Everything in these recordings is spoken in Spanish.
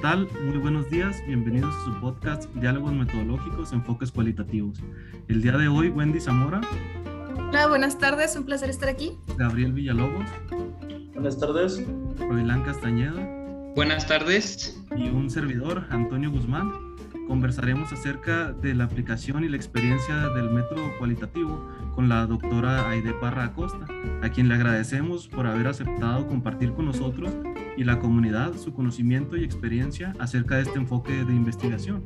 tal? Muy buenos días, bienvenidos a su podcast Diálogos Metodológicos, Enfoques Cualitativos. El día de hoy, Wendy Zamora. Hola, buenas tardes, un placer estar aquí. Gabriel Villalobos. Buenas tardes. Roilán Castañeda. Buenas tardes. Y un servidor, Antonio Guzmán. Conversaremos acerca de la aplicación y la experiencia del método cualitativo con la doctora Aide Parra Acosta, a quien le agradecemos por haber aceptado compartir con nosotros y la comunidad su conocimiento y experiencia acerca de este enfoque de investigación.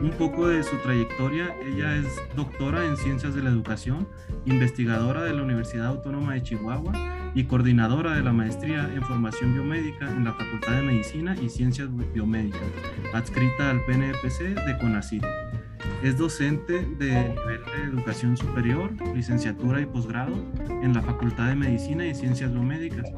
Un poco de su trayectoria, ella es doctora en Ciencias de la Educación, investigadora de la Universidad Autónoma de Chihuahua y coordinadora de la maestría en formación biomédica en la Facultad de Medicina y Ciencias Biomédicas, adscrita al PNPC de CONACYT. Es docente de nivel de educación superior, licenciatura y posgrado en la Facultad de Medicina y Ciencias Biomédicas.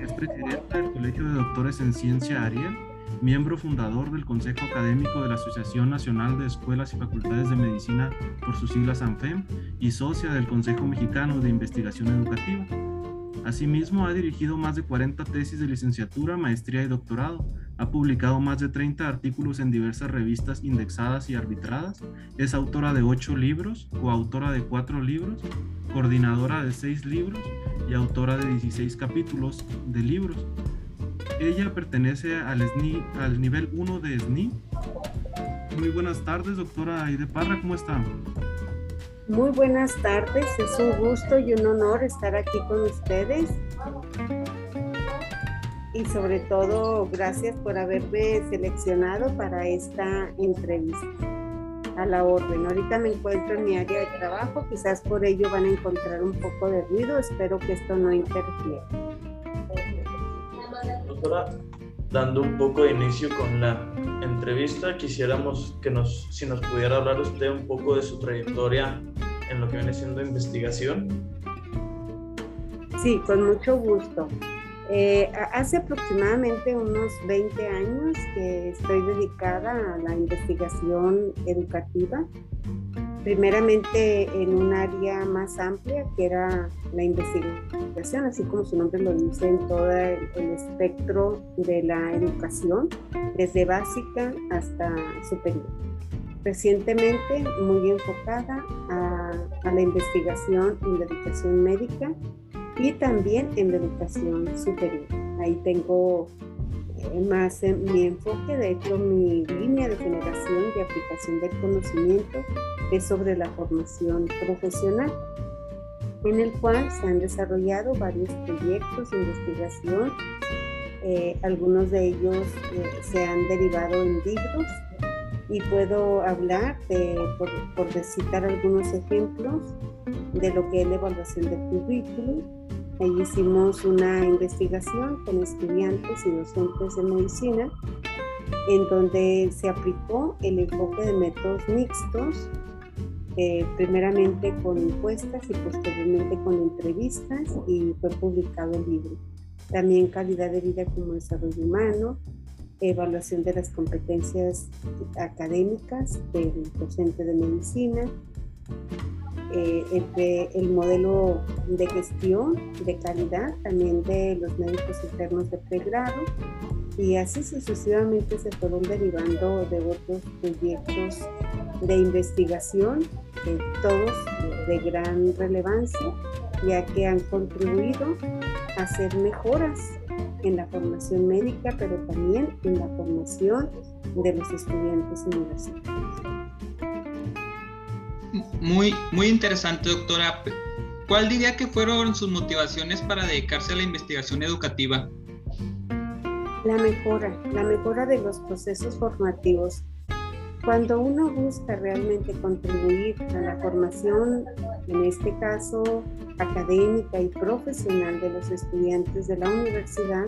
Es presidenta del Colegio de Doctores en Ciencia Ariel, miembro fundador del Consejo Académico de la Asociación Nacional de Escuelas y Facultades de Medicina por sus siglas ANFEM y socia del Consejo Mexicano de Investigación Educativa. Asimismo, ha dirigido más de 40 tesis de licenciatura, maestría y doctorado ha publicado más de 30 artículos en diversas revistas indexadas y arbitradas. Es autora de 8 libros, coautora de 4 libros, coordinadora de 6 libros y autora de 16 capítulos de libros. Ella pertenece al, al nivel 1 de SNI. Muy buenas tardes, doctora Aide Parra, ¿cómo está? Muy buenas tardes, es un gusto y un honor estar aquí con ustedes y sobre todo gracias por haberme seleccionado para esta entrevista. A la orden. Ahorita me encuentro en mi área de trabajo, quizás por ello van a encontrar un poco de ruido, espero que esto no interfiera. Doctora, dando un poco de inicio con la entrevista, quisiéramos que nos, si nos pudiera hablar usted un poco de su trayectoria en lo que viene siendo investigación. Sí, con mucho gusto. Eh, hace aproximadamente unos 20 años que estoy dedicada a la investigación educativa, primeramente en un área más amplia que era la investigación, así como su nombre lo dice, en todo el, espectro de la educación, desde básica hasta superior. Recientemente muy enfocada a, a la investigación en la educación médica y también en la educación superior. Ahí tengo eh, más mi enfoque, de hecho mi línea de generación y aplicación del conocimiento es sobre la formación profesional, en el cual se han desarrollado varios proyectos de investigación, eh, algunos de ellos eh, se han derivado en libros y puedo hablar, de, por, por citar algunos ejemplos, de lo que es la evaluación del currículum, Ahí hicimos una investigación con estudiantes y docentes de medicina en donde se aplicó el enfoque de métodos mixtos, eh, primeramente con encuestas y posteriormente con entrevistas y fue publicado el libro. También calidad de vida como desarrollo humano, evaluación de las competencias académicas del docente de medicina, eh, el, modelo de gestión de calidad también de los médicos internos de pregrado y así sucesivamente se fueron derivando de otros proyectos de investigación, todos de gran relevancia, ya que han contribuido a hacer mejoras en la formación médica, pero también en la formación de los estudiantes universitarios. Muy, muy interesante, doctora. ¿Cuál diría que fueron sus motivaciones para dedicarse a la investigación educativa? La mejora, la mejora de los procesos formativos. Cuando uno busca realmente contribuir a la formación, en este caso académica y profesional de los estudiantes de la universidad,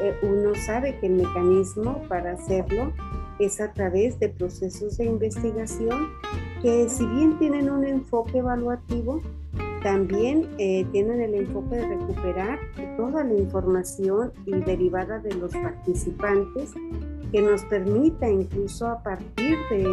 eh, uno sabe que el mecanismo para hacerlo es a través de procesos de investigación que si bien tienen un enfoque evaluativo, también eh, tienen el enfoque de recuperar toda la información y derivada de los participantes que nos permita incluso a partir de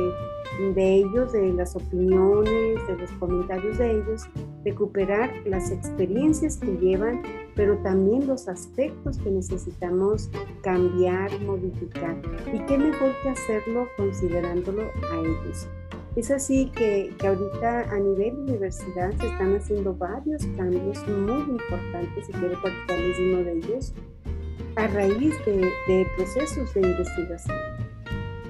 de ellos, de las opiniones, de los comentarios de ellos, recuperar las experiencias que llevan, pero también los aspectos que necesitamos cambiar, modificar. Y qué mejor que hacerlo considerándolo a ellos. Es así que, que, ahorita a nivel universidad se están haciendo varios cambios muy importantes, si quiero platicarles uno de ellos, a raíz de procesos de investigación.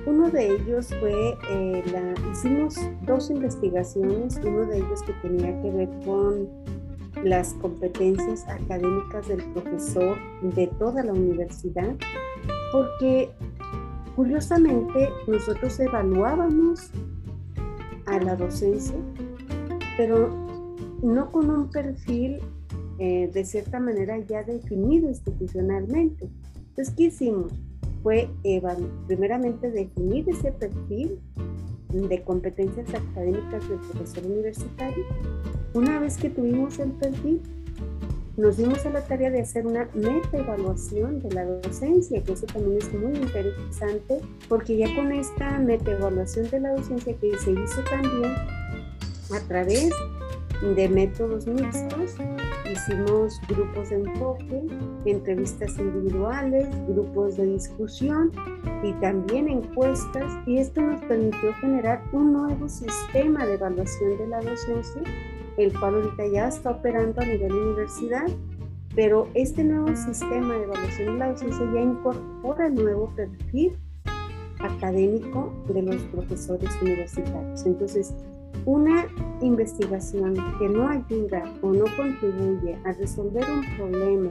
Uno de ellos fue, eh, hicimos dos investigaciones, uno de ellos que tenía que ver con las competencias académicas del profesor de toda la universidad, porque curiosamente nosotros evaluábamos a la docencia, pero no con un perfil eh, de cierta manera ya definido institucionalmente. Entonces, ¿qué hicimos? Fue primeramente definir ese perfil de competencias académicas del profesor universitario. Una vez que tuvimos el perfil, nos dimos a la tarea de hacer una meta evaluación de la docencia, que eso también es muy interesante, porque ya con esta meta evaluación de la docencia que se hizo también a través de métodos mixtos, hicimos grupos de enfoque, entrevistas individuales, grupos de discusión y también encuestas, y esto nos permitió generar un nuevo sistema de evaluación de la docencia el cual ahorita ya está operando a nivel universidad, pero este nuevo sistema de evaluación de la docencia ya incorpora el nuevo perfil académico de los profesores universitarios. Entonces, una investigación que no ayuda o no contribuye a resolver un problema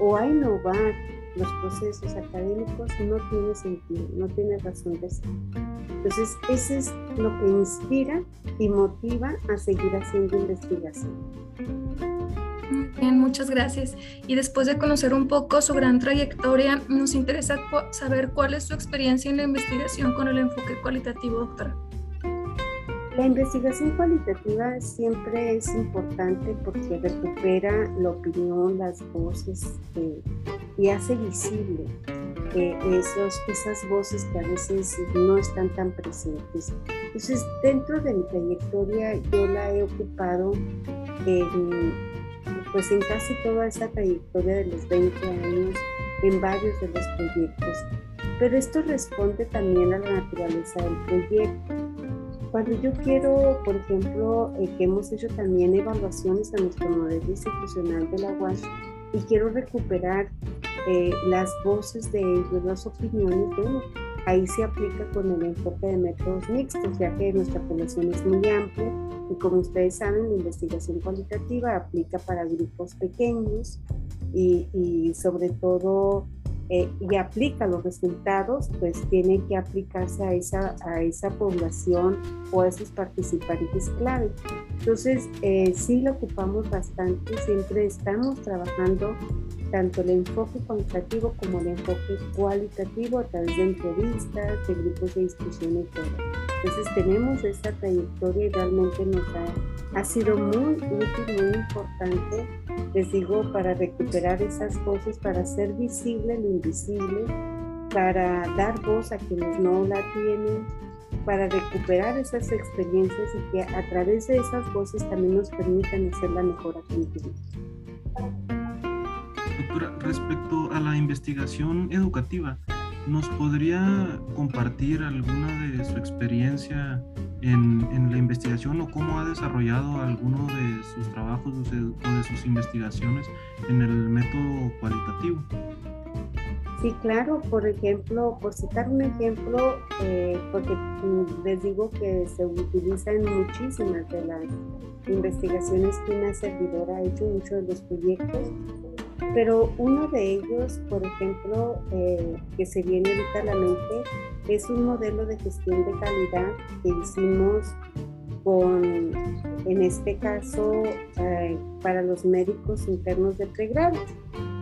o a innovar los procesos académicos no tiene sentido, no tiene razón de ser. Entonces, eso es lo que inspira y motiva a seguir haciendo investigación. Bien, muchas gracias. Y después de conocer un poco su gran trayectoria, nos interesa saber cuál es su experiencia en la investigación con el enfoque cualitativo, doctora. La investigación cualitativa siempre es importante porque recupera la opinión, las voces eh, y hace visible eh, esos, esas voces que a veces no están tan presentes. Entonces, dentro de mi trayectoria, yo la he ocupado en, pues en casi toda esa trayectoria de los 20 años, en varios de los proyectos. Pero esto responde también a la naturaleza del proyecto cuando yo quiero, por ejemplo, eh, que hemos hecho también evaluaciones a nuestro modelo institucional de la UAS y quiero recuperar eh, las voces de ellos, las opiniones, bueno, ahí se aplica con el enfoque de métodos mixtos, ya que nuestra población es muy amplia y como ustedes saben, la investigación cualitativa aplica para grupos pequeños y, y sobre todo eh, y aplica los resultados, pues tiene que aplicarse a esa, a esa población o a esos participantes clave. Entonces, eh, sí lo ocupamos bastante, siempre estamos trabajando tanto el enfoque cuantitativo como el enfoque cualitativo a través de entrevistas, de grupos de discusión y todo. Entonces tenemos esta trayectoria y realmente nos ha, ha sido muy útil, muy importante les digo, para recuperar esas voces, para hacer visible lo invisible, para dar voz a quienes no la tienen, para recuperar esas experiencias y que a través de esas voces también nos permitan hacer la mejora continua. Doctora, respecto a la investigación educativa, ¿nos podría compartir alguna de su experiencia en, la investigación o cómo ha desarrollado alguno de sus trabajos o de sus investigaciones en el método cualitativo. Sí, claro, por ejemplo, por citar un ejemplo, eh, porque les digo que se utiliza en muchísimas de las investigaciones que una servidora ha hecho, muchos de los proyectos, pero uno de ellos, por ejemplo, eh, que se viene ahorita a la mente, es un modelo de gestión de calidad que hicimos con, en este caso, eh, para los médicos internos de pregrado.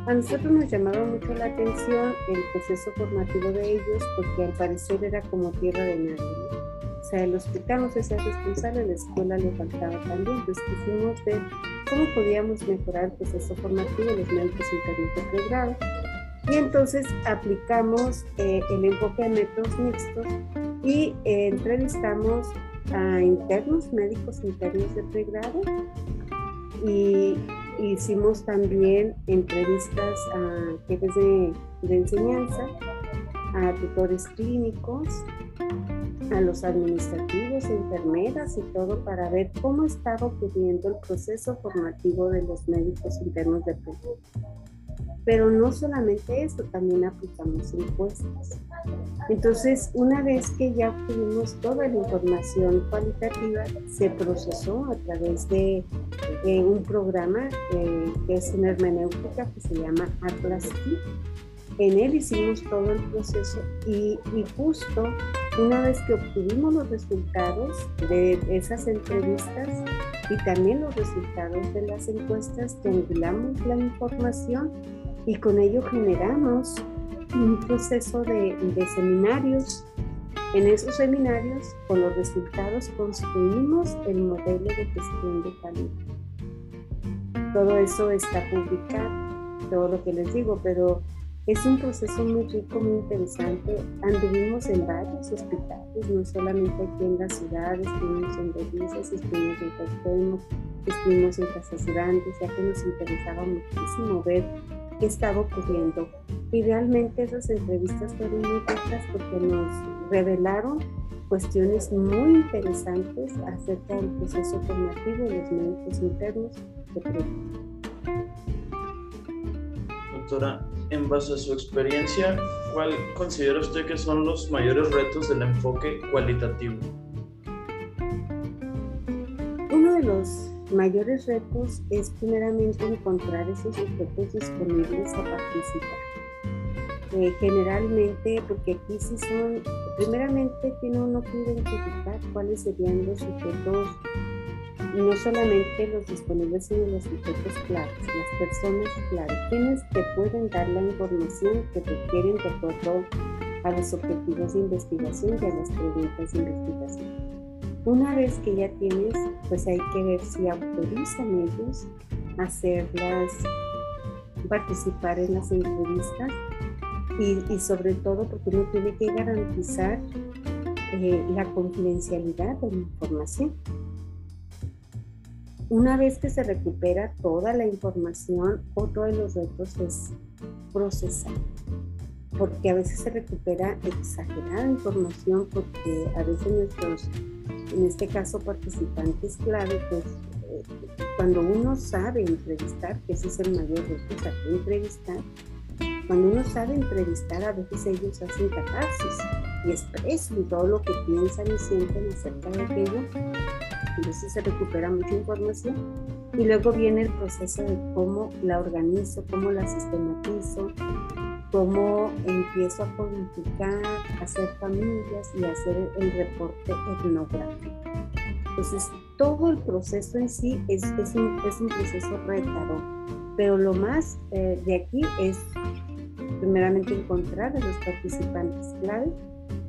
A nosotros nos llamaba mucho la atención el proceso formativo de ellos porque al parecer era como tierra de nadie. O sea, el hospital no se hacía responsable, la escuela le faltaba también. Entonces quisimos ver cómo podíamos mejorar el proceso formativo de los médicos internos de pregrado. Y entonces aplicamos eh, el enfoque de métodos mixtos Y eh, entrevistamos a internos, médicos internos de pregrado y hicimos también entrevistas a jefes de enseñanza, a tutores clínicos, a los administrativos, enfermeras y todo para ver cómo estaba ocurriendo el proceso formativo de los médicos internos de Perú. Pero no solamente eso, también aplicamos encuestas. Entonces, una vez que ya obtuvimos toda la información cualitativa, se procesó a través de, un programa eh, que es una hermenéutica que se llama Atlas en él hicimos todo el proceso y, justo una vez que obtuvimos los resultados de esas entrevistas y también los resultados de las encuestas, triangulamos la información y con ello generamos un proceso de, de seminarios. En esos seminarios, con los resultados, construimos el modelo de gestión de calidad. Todo eso está publicado, todo lo que les digo, pero es un proceso muy rico, muy interesante. Anduvimos en varios hospitales, no solamente aquí en la ciudad, estuvimos en Delicias, estuvimos en Cuauhtémoc, estuvimos en Casas Grandes, ya que nos interesaba muchísimo ver qué estaba ocurriendo. Y realmente esas entrevistas fueron muy ricas porque nos revelaron cuestiones muy interesantes acerca del proceso formativo de los médicos internos de Doctora, en base a su experiencia, ¿cuál considera usted que son los mayores retos del enfoque cualitativo? Uno de los mayores retos es primeramente encontrar esos sujetos disponibles a participar. Eh, generalmente, porque aquí sí son, primeramente tiene uno que identificar cuáles serían los sujetos no solamente los disponibles, sino los sujetos claves, las personas claves, quienes te pueden dar la información que requieren de acuerdo a los objetivos de investigación y a las preguntas de investigación. Una vez que ya tienes, pues hay que ver si autorizan ellos hacerlas, participar en las entrevistas y, y sobre todo porque uno tiene que garantizar eh, la confidencialidad de la información. Una vez que se recupera toda la información, otro de los retos es procesar, porque a veces se recupera exagerada información, porque a veces nuestros, en este caso participantes clave, pues eh, cuando uno sabe entrevistar, que ese es el mayor reto, saber entrevistar, cuando uno sabe entrevistar, a veces ellos hacen catarsis y expresan todo lo que piensan y sienten acerca de aquello entonces se recupera mucha información y luego viene el proceso de cómo la organizo, cómo la sistematizo, cómo empiezo a codificar, hacer familias y hacer el reporte etnográfico. Entonces, todo el proceso en sí es, es, un, es un, proceso retador, pero lo más eh, de aquí es primeramente encontrar a los participantes clave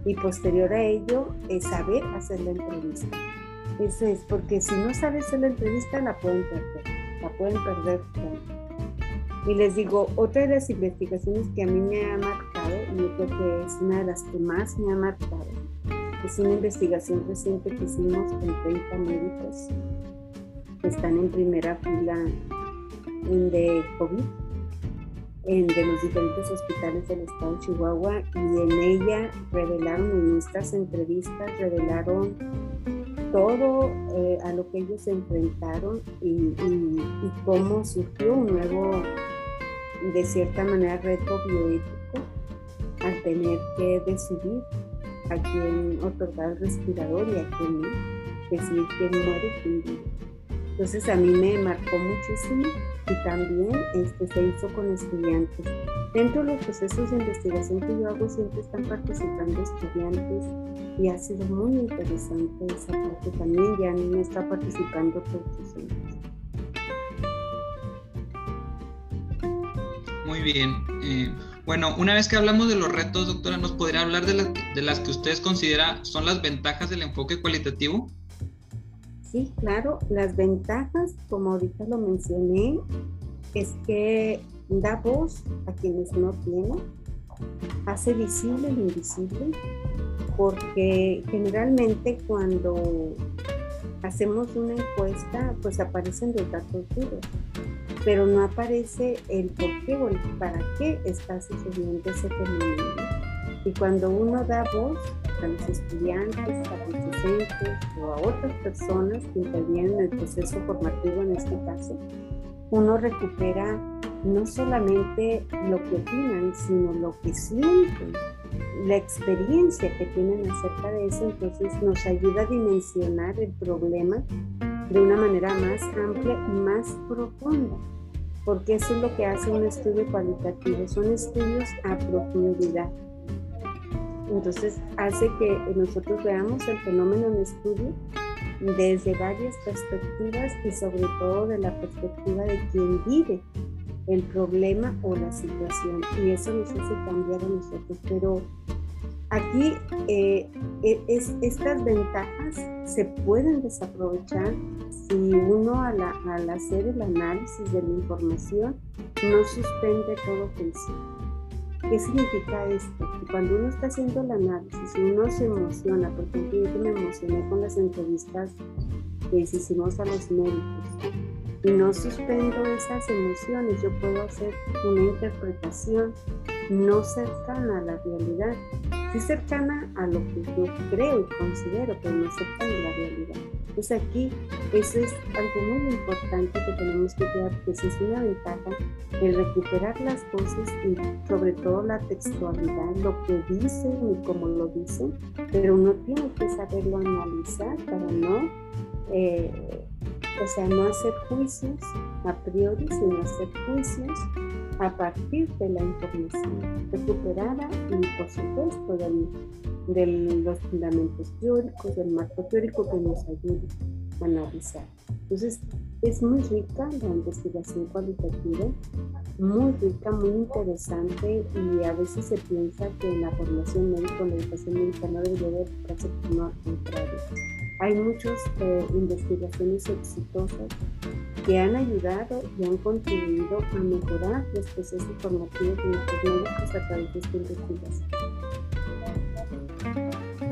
y posterior a ello es saber hacer la entrevista. Eso es, porque si no sabes hacer la entrevista, la pueden perder, la pueden perder. Y les digo, otra de las investigaciones que a mí me ha marcado, y yo creo que es una de las que más me ha marcado, es una investigación reciente que hicimos con 30 médicos que están en primera fila en de COVID, en, de los diferentes hospitales del estado de Chihuahua, y en ella revelaron, en estas entrevistas, revelaron todo eh, a lo que ellos se enfrentaron y, cómo surgió un nuevo, de cierta manera, reto bioético al tener que decidir a quién otorgar respirador y a quién no, decidir quién muere y quién vive. Entonces a mí me marcó muchísimo y también este, se hizo con estudiantes. Dentro de los procesos de investigación que yo hago siempre están participando estudiantes y ha sido muy interesante esa parte también. Ya me está participando todos. Muy bien. Eh, bueno, una vez que hablamos de los retos, doctora, ¿nos podría hablar de, de las que ustedes considera son las ventajas del enfoque cualitativo? Sí, claro, las ventajas, como ahorita lo mencioné, es que da voz a quienes no tienen, hace visible lo invisible, porque generalmente cuando hacemos una encuesta, pues aparecen los datos duros, pero no aparece el por qué o el para qué está sucediendo ese fenómeno. Y cuando uno da voz a los estudiantes, a los docentes o a otras personas que intervienen en el proceso formativo en este caso, uno recupera no solamente lo que opinan, sino lo que sienten, la experiencia que tienen acerca de eso, entonces nos ayuda a dimensionar el problema de una manera más amplia y más profunda, porque eso es lo que hace un estudio cualitativo, son estudios a profundidad. Entonces hace que nosotros veamos el fenómeno en estudio desde varias perspectivas y sobre todo de la perspectiva de quien vive el problema o la situación y eso nos hace cambiar a nosotros. Pero aquí eh, e, es, estas ventajas se pueden desaprovechar si uno al, hacer el análisis de la información no suspende todo juicio. ¿Qué significa esto? Que cuando uno está haciendo el análisis uno se emociona, por ejemplo, yo me emocioné con las entrevistas que hicimos a los médicos, y no suspendo esas emociones, yo puedo hacer una interpretación no cercana a la realidad, sí cercana a lo que yo creo y considero, pero no cercana a la realidad. Entonces aquí eso es algo muy importante que tenemos que ver, que es una ventaja el recuperar las cosas y sobre todo la textualidad, lo que dicen y cómo lo dicen, pero uno tiene que saberlo analizar para no eh, o sea, no hacer juicios a priori, sino hacer juicios a partir de la información recuperada y por supuesto de los fundamentos teóricos, del marco teórico que nos ayude a analizar. Entonces, es muy rica la investigación cualitativa, muy rica, muy interesante y a veces se piensa que la formación médica, la educación médica no debería de no al hay muchas eh, investigaciones exitosas que han ayudado y han contribuido a mejorar los procesos formativos de nuestros médicos a través de esta investigación.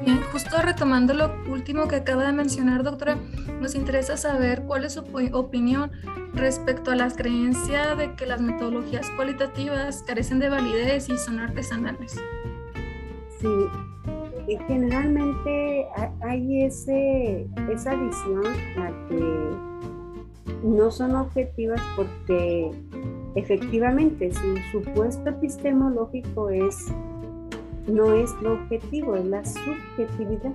Bien, justo retomando lo último que acaba de mencionar, doctora, nos interesa saber cuál es su opinión respecto a la creencia de que las metodologías cualitativas carecen de validez y son artesanales. Sí, generalmente hay ese, esa visión a que no son objetivas porque efectivamente su supuesto epistemológico es no es lo objetivo, es la subjetividad.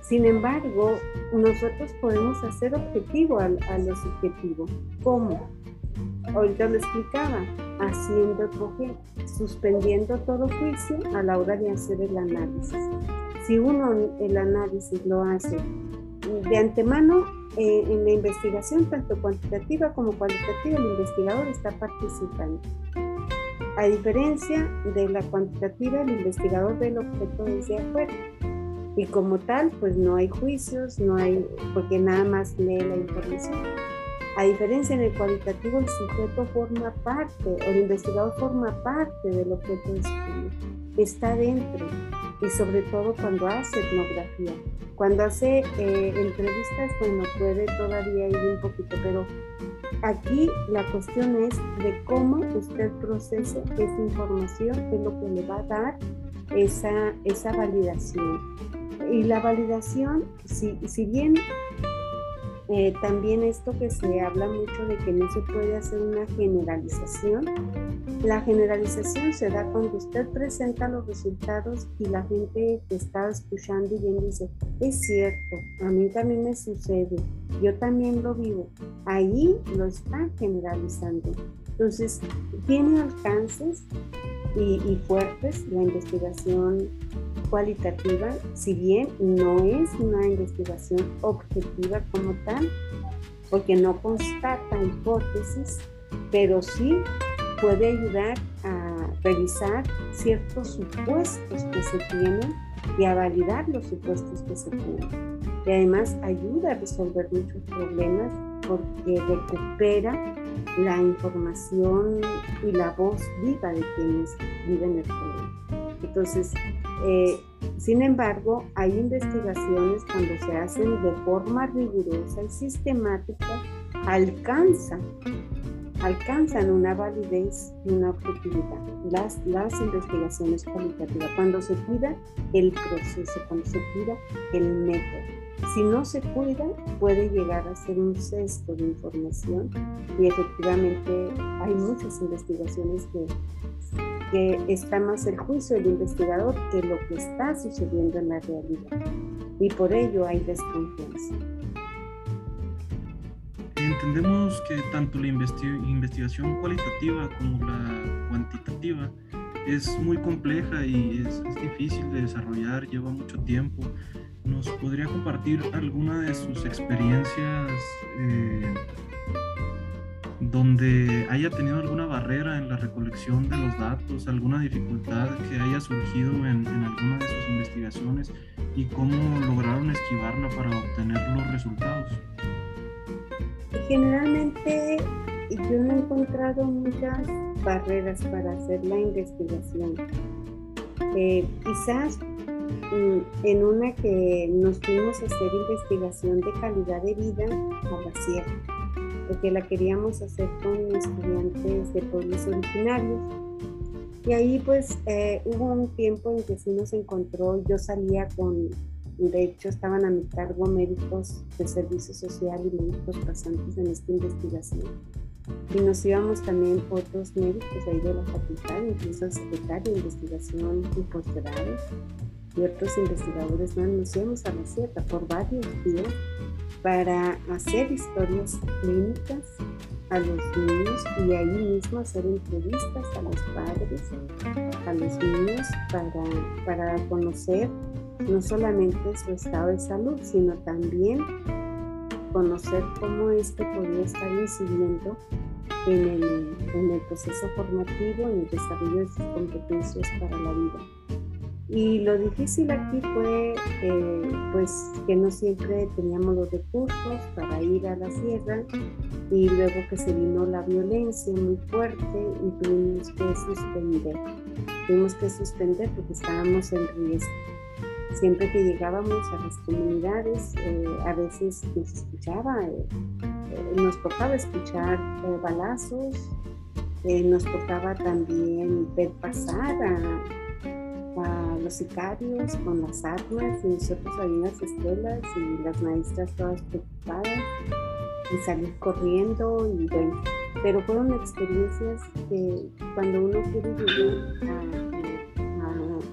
Sin embargo, nosotros podemos hacer objetivo a, a lo subjetivo. ¿Cómo? Ahorita lo explicaba, haciendo suspendiendo todo juicio a la hora de hacer el análisis. Si uno el análisis lo hace de antemano, eh, en la investigación, tanto cuantitativa como cualitativa, el investigador está participando. A diferencia de la cuantitativa, el investigador ve el objeto desde afuera. Y como tal, pues no hay juicios, no hay, porque nada más lee la información. A diferencia en el cualitativo, el sujeto forma parte, o el investigador forma parte del objeto de estudio, está dentro, y sobre todo cuando hace etnografía. Cuando hace eh, entrevistas, bueno, puede todavía ir un poquito, pero aquí la cuestión es de cómo usted procesa esa información, es lo que le va a dar esa, esa validación. Y la validación, si, si bien eh, también esto que se habla mucho de que no se puede hacer una generalización. La generalización se da cuando usted presenta los resultados y la gente que está escuchando y viendo dice, es cierto, a mí también me sucede, yo también lo vivo. Ahí lo está generalizando. Entonces, tiene alcances y fuertes la investigación cualitativa, si bien no es una investigación objetiva como tal, porque no constata hipótesis, pero sí puede ayudar a revisar ciertos supuestos que se tienen y a validar los supuestos que se tienen. Y además ayuda a resolver muchos problemas porque recupera la información y la voz viva de quienes viven el problema. Entonces, Eh, sin embargo, hay investigaciones cuando se hacen de forma rigurosa y sistemática, alcanzan, alcanzan una validez y una objetividad. Las, las investigaciones cualitativas, cuando se cuida el proceso, cuando se cuida el método. Si no se cuida, puede llegar a ser un cesto de información y efectivamente hay muchas investigaciones que, que está más el juicio del investigador que lo que está sucediendo en la realidad y por ello hay desconfianza. Entendemos que tanto la investigación cualitativa como la cuantitativa es muy compleja y es, difícil de desarrollar, lleva mucho tiempo ¿Nos podría compartir alguna de sus experiencias eh, donde haya tenido alguna barrera en la recolección de los datos, alguna dificultad que haya surgido en, en alguna de sus investigaciones y cómo lograron esquivarla para obtener los resultados? Generalmente yo no he encontrado muchas barreras para hacer la investigación. Eh, quizás en una que nos fuimos a hacer investigación de calidad de vida a la sierra, porque la queríamos hacer con estudiantes de pueblos originarios. Y ahí pues eh, hubo un tiempo en que sí nos encontró, yo salía con, de hecho estaban a mi cargo médicos de servicio social y médicos pasantes en esta investigación. Y nos íbamos también otros médicos ahí de la facultad, incluso el secretario de investigación y posgrado y otros investigadores no nos íbamos a la sierra por varios días para hacer historias clínicas a los niños y ahí mismo hacer entrevistas a los padres, a los niños para, para conocer no solamente su estado de salud, sino también conocer cómo esto podría estar incidiendo en el, en el proceso formativo, en el desarrollo de sus competencias para la vida. Y lo difícil aquí fue eh, pues que no siempre teníamos los recursos para ir a la sierra y luego que se vino la violencia muy fuerte y tuvimos que suspender. Tuvimos que suspender porque estábamos en riesgo. Siempre que llegábamos a las comunidades, eh, a veces nos escuchaba, eh, nos tocaba escuchar balazos, nos tocaba también ver pasar a los sicarios con las armas y nosotros ahí en las escuelas y las maestras todas preocupadas y salir corriendo y bueno, pero fueron experiencias que cuando uno quiere llegar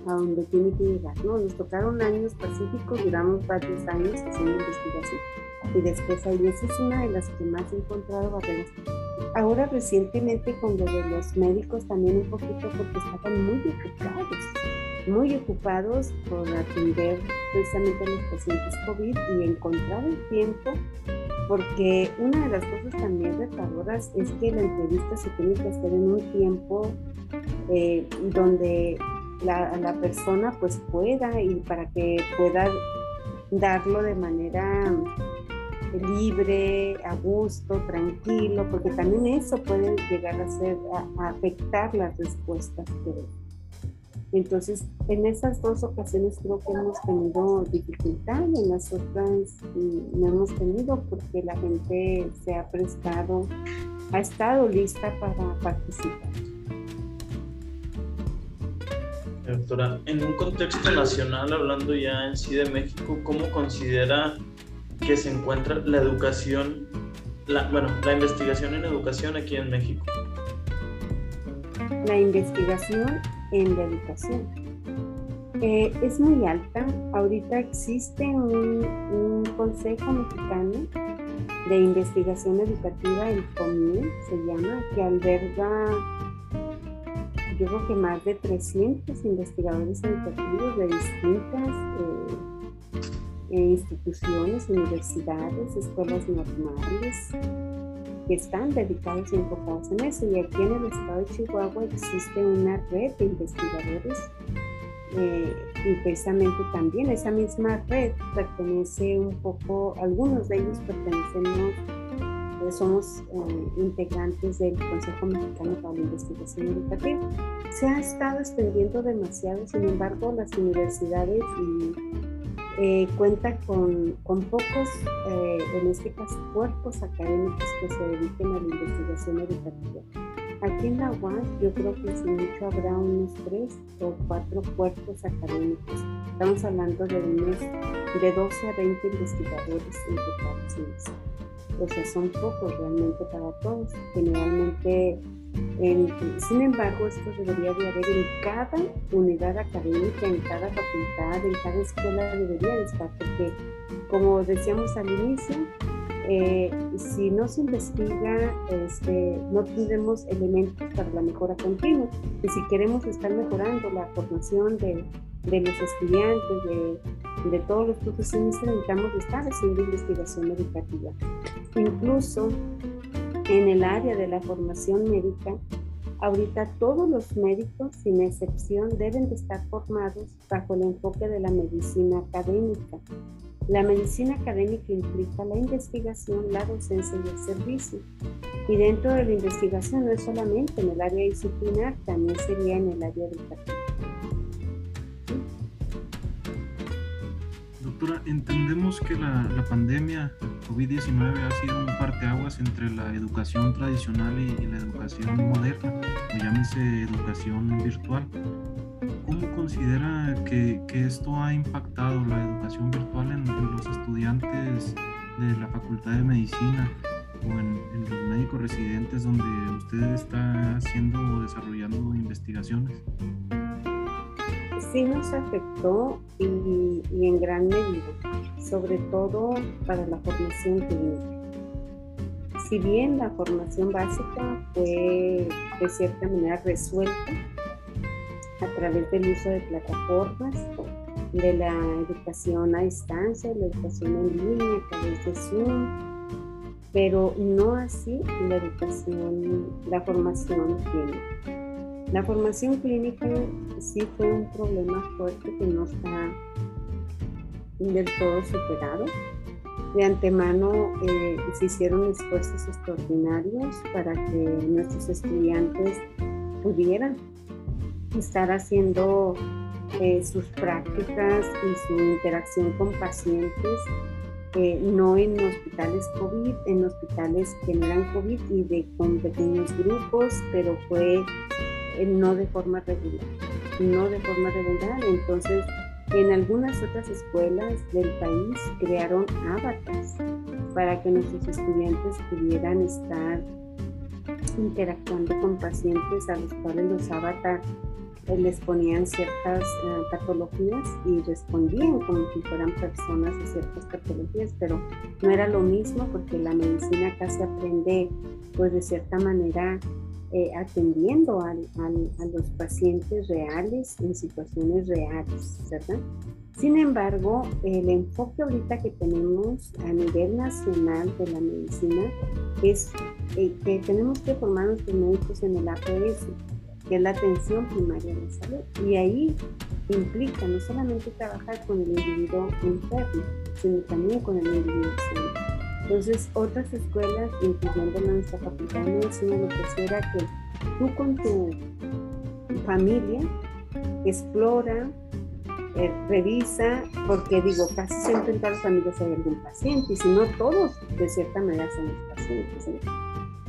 a, a, donde tiene que llegar, ¿no? Nos tocaron años pacíficos, duramos varios años haciendo investigación y después ahí esa es una de las que más he encontrado barreras. Ahora recientemente con lo de los médicos también un poquito porque estaban muy ocupados muy ocupados por atender precisamente a los pacientes COVID y encontrar el tiempo, porque una de las cosas también retadoras es que la entrevista se tiene que hacer en un tiempo eh, donde la, persona pues pueda y para que pueda darlo de manera libre, a gusto, tranquilo, porque también eso puede llegar a, ser, a, afectar las respuestas que entonces, en esas dos ocasiones creo que hemos tenido dificultad, en las otras mm, no hemos tenido porque la gente se ha prestado, ha estado lista para participar. Doctora, en un contexto nacional, hablando ya en sí de México, ¿cómo considera que se encuentra la educación, la, bueno, la investigación en educación aquí en México? La investigación en la educación. Eh, es muy alta. Ahorita existe un, Consejo Mexicano de Investigación Educativa, el COMIE se llama, que alberga, yo creo que más de 300 investigadores educativos de distintas eh, instituciones, universidades, escuelas normales, que están dedicados y enfocados en eso. Y aquí en el estado de Chihuahua existe una red de investigadores eh, y precisamente también esa misma red pertenece un poco, algunos de ellos pertenecemos somos eh, integrantes del Consejo Mexicano para la Investigación Educativa. Se ha estado extendiendo demasiado, sin embargo, las universidades eh, cuentan con, con pocos, eh, en este caso, cuerpos académicos que se dediquen a la investigación educativa. Aquí en la UAS yo creo que sin mucho habrá unos tres o cuatro cuerpos académicos. Estamos hablando de unos de 12 a 20 investigadores en total o sea, son pocos realmente para todos. Generalmente, sin embargo, esto debería de haber en cada unidad académica, en cada facultad, en cada escuela debería de estar, porque como decíamos al inicio, eh, si no se investiga, este, no tendremos elementos para la mejora continua. Y si queremos estar mejorando la formación de, de los estudiantes, de, de, todos los profesionistas, necesitamos estar haciendo investigación educativa. Incluso en el área de la formación médica, ahorita todos los médicos, sin excepción, deben de estar formados bajo el enfoque de la medicina académica. La medicina académica implica la investigación, la docencia y el servicio. Y dentro de la investigación no es solamente en el área disciplinar, también sería en el área educativa. Doctora, entendemos que la, la pandemia COVID-19 ha sido un parteaguas entre la educación tradicional y, la educación moderna, o llámese educación virtual. ¿Cómo considera que, que, esto ha impactado la educación virtual en, los estudiantes de la Facultad de Medicina o en, en, los médicos residentes donde usted está haciendo o desarrollando investigaciones? Sí nos afectó y, en gran medida, sobre todo para la formación clínica si bien la formación básica fue de cierta manera resuelta a través del uso de plataformas, de la educación a distancia, la educación en línea a través de Zoom, pero no así la educación, la formación clínica. La formación clínica sí fue un problema fuerte que no está del todo superado. De antemano eh, se hicieron esfuerzos extraordinarios para que nuestros estudiantes pudieran estar haciendo eh, sus prácticas y su interacción con pacientes, eh, no en hospitales COVID, en hospitales que no eran COVID y de, con pequeños grupos, pero fue no de forma regular, no de forma regular. Entonces, en algunas otras escuelas del país crearon avatars para que nuestros estudiantes pudieran estar interactuando con pacientes a los cuales los avatars eh, les ponían ciertas eh, patologías y respondían como si fueran personas a ciertas patologías, pero no era lo mismo porque la medicina acá se aprende pues de cierta manera eh, atendiendo a los pacientes reales en situaciones reales, ¿verdad? Sin embargo, el enfoque ahorita que tenemos a nivel nacional de la medicina es eh, que tenemos que formar nuestros médicos en el APS, que es la atención primaria de salud. Y ahí implica no solamente trabajar con el individuo enfermo, sino también con el individuo sano. Entonces, otras escuelas, incluyendo nuestra facultad de medicina, lo que era que tú con tu familia explora, eh, revisa, porque digo, casi siempre en todas las familias hay algún paciente, y si no todos, de cierta manera somos pacientes.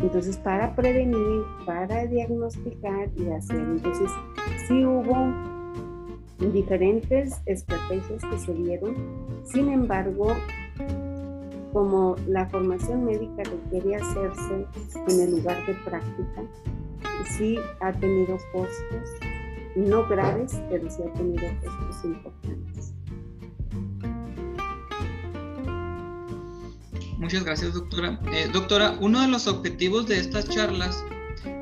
Entonces, para prevenir, para diagnosticar y hacer, entonces, sí hubo diferentes estrategias que se dieron, sin embargo, como la formación médica requiere hacerse en el lugar de práctica, sí ha tenido costos, no graves, pero sí ha tenido costos importantes. Muchas gracias, doctora. Eh, doctora, uno de los objetivos de estas charlas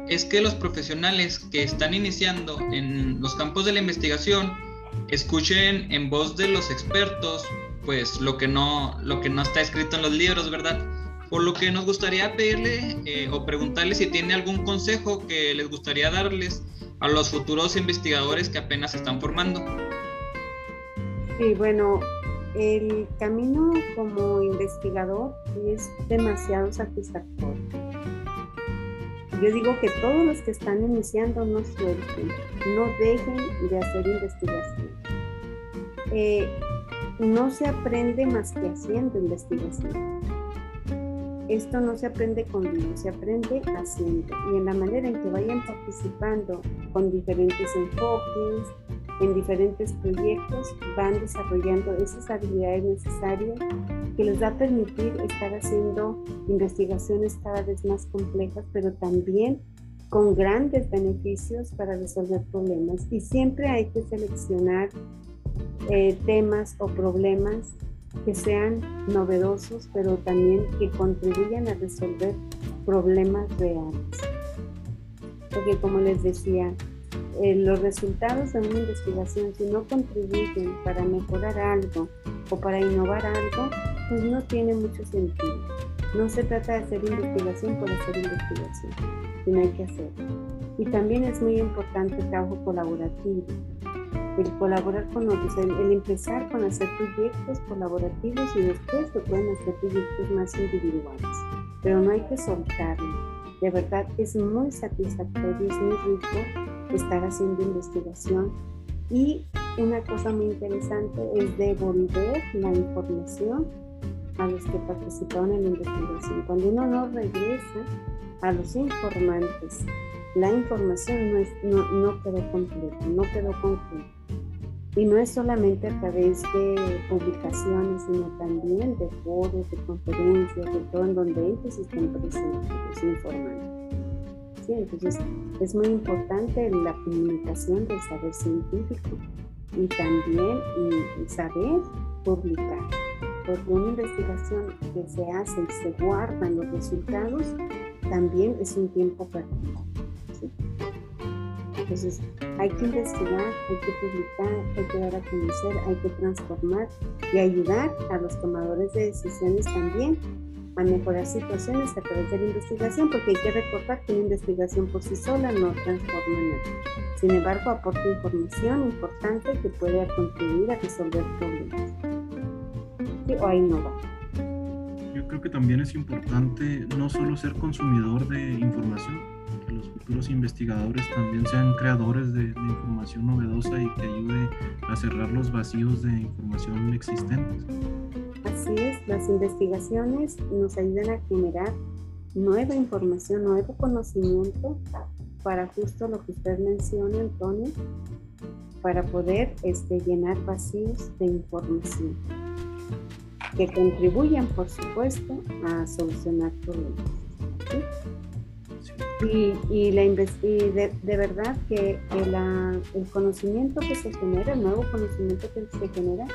es que los profesionales que están iniciando en los campos de la investigación escuchen en voz de los expertos pues lo que no, lo que no está escrito en los libros, ¿verdad? Por lo que nos gustaría pedirle eh, o preguntarle si tiene algún consejo que les gustaría darles a los futuros investigadores que apenas se están formando. Sí, bueno, el camino como investigador es demasiado satisfactorio. Yo digo que todos los que están iniciando no suelten, no dejen de hacer investigación. Eh, no se aprende más que haciendo investigación. Esto no se aprende con libros, se aprende haciendo. Y en la manera en que vayan participando con diferentes enfoques, en diferentes proyectos, van desarrollando esas habilidades necesarias que les va a permitir estar haciendo investigaciones cada vez más complejas, pero también con grandes beneficios para resolver problemas. Y siempre hay que seleccionar eh, temas o problemas que sean novedosos, pero también que contribuyan a resolver problemas reales. Porque como les decía, eh, los resultados de una investigación, si no contribuyen para mejorar algo o para innovar algo, pues no tiene mucho sentido. No se trata de hacer investigación por hacer investigación, sino hay que hacerlo. Y también es muy importante el trabajo colaborativo el colaborar con otros, el, empezar con hacer proyectos colaborativos y después se pueden hacer proyectos más individuales. Pero no hay que soltarlo. De verdad es muy satisfactorio, es muy rico estar haciendo investigación y una cosa muy interesante es devolver la información a los que participaron en la investigación. Cuando uno no regresa a los informantes, la información no, es, no, no quedó completa, no quedó concreta. Y no es solamente a través de publicaciones, sino también de foros, de conferencias, de todo en donde ellos estén presentes, informando. ¿Sí? Entonces, es muy importante la comunicación del saber científico y también y saber publicar. Porque una investigación que se hace y se guardan los resultados también es un tiempo perdido. ¿Sí? Entonces, hay que investigar, hay que publicar, hay que dar a conocer, hay que transformar y ayudar a los tomadores de decisiones también a mejorar situaciones a través de la investigación, porque hay que recordar que la investigación por sí sola no transforma nada. Sin embargo, aporta información importante que puede contribuir a resolver problemas o a innovar. Yo creo que también es importante no solo ser consumidor de información, futuros investigadores también sean creadores de, información novedosa y que ayude a cerrar los vacíos de información existentes. Así es, las investigaciones nos ayudan a generar nueva información, nuevo conocimiento para justo lo que usted menciona, Antonio, para poder este, llenar vacíos de información que contribuyan, por supuesto, a solucionar problemas. Y, la de, verdad que el, conocimiento que se genera, el nuevo conocimiento que se genera,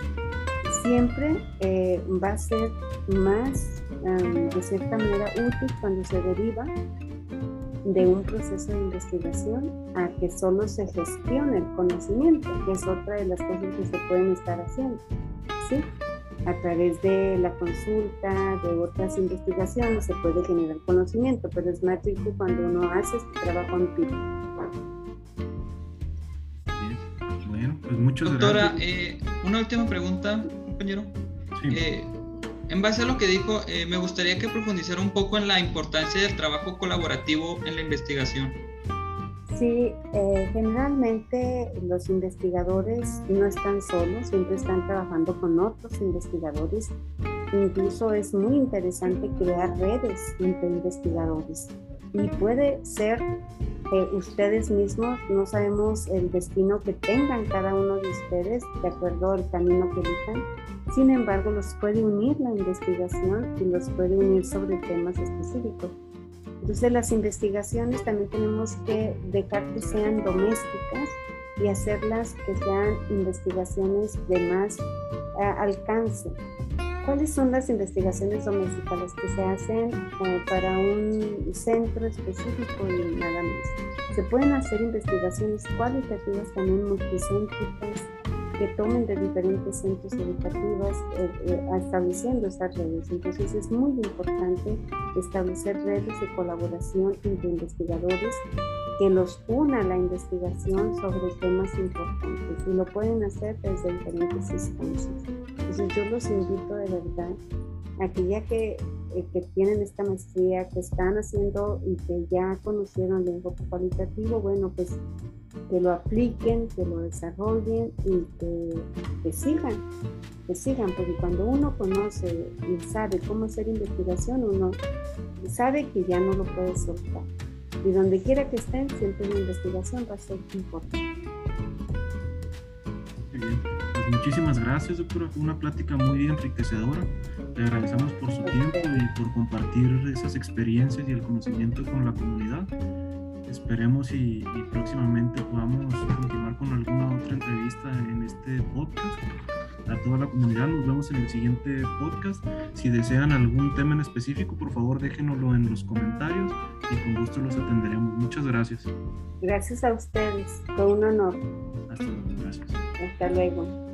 siempre eh, va a ser más, de cierta manera, útil cuando se deriva de un proceso de investigación a que solo se gestione el conocimiento, que es otra de las cosas que se pueden estar haciendo. ¿sí? A través de la consulta, de otras investigaciones, se puede generar conocimiento, pero es más rico cuando uno hace este trabajo empírico. Bueno, pues muchas Doctora, eh, una última pregunta, compañero. Eh, en base a lo que dijo, eh, me gustaría que profundizara un poco en la importancia del trabajo colaborativo en la investigación. Sí, eh, generalmente los investigadores no están solos, siempre están trabajando con otros investigadores. Incluso es muy interesante crear redes entre investigadores. Y puede ser que ustedes mismos, no sabemos el destino que tengan cada uno de ustedes de acuerdo al camino que elijan. Sin embargo, los puede unir la investigación y los puede unir sobre temas específicos. Entonces las investigaciones también tenemos que dejar que sean domésticas y hacerlas que sean investigaciones de más eh, alcance. ¿Cuáles son las investigaciones domésticas? Las que se hacen eh, para un centro específico y nada más. Se pueden hacer investigaciones cualitativas también multicéntricas que tomen de diferentes centros educativos eh, eh, estableciendo estas redes. Entonces es muy importante establecer redes de colaboración entre investigadores que los una a la investigación sobre temas importantes y lo pueden hacer desde diferentes instancias. Entonces yo los invito de verdad a que ya que, eh, que tienen esta maestría, que están haciendo y que ya conocieron el enfoque cualitativo, bueno, pues que lo apliquen, que lo desarrollen y que, que, sigan, que sigan, porque cuando uno conoce y sabe cómo hacer investigación, uno sabe que ya no lo puede soltar. Y donde quiera que estén, siempre la investigación va a ser importante. Pues muchísimas gracias, doctora. Fue una plática muy enriquecedora. Le agradecemos por su tiempo y por compartir esas experiencias y el conocimiento con la comunidad. Esperemos y, y próximamente podamos continuar con alguna otra entrevista en este podcast a toda la comunidad. Nos vemos en el siguiente podcast. Si desean algún tema en específico, por favor déjenoslo en los comentarios y con gusto los atenderemos. Muchas gracias. Gracias a ustedes. Fue un honor. Hasta luego. Gracias. Hasta luego.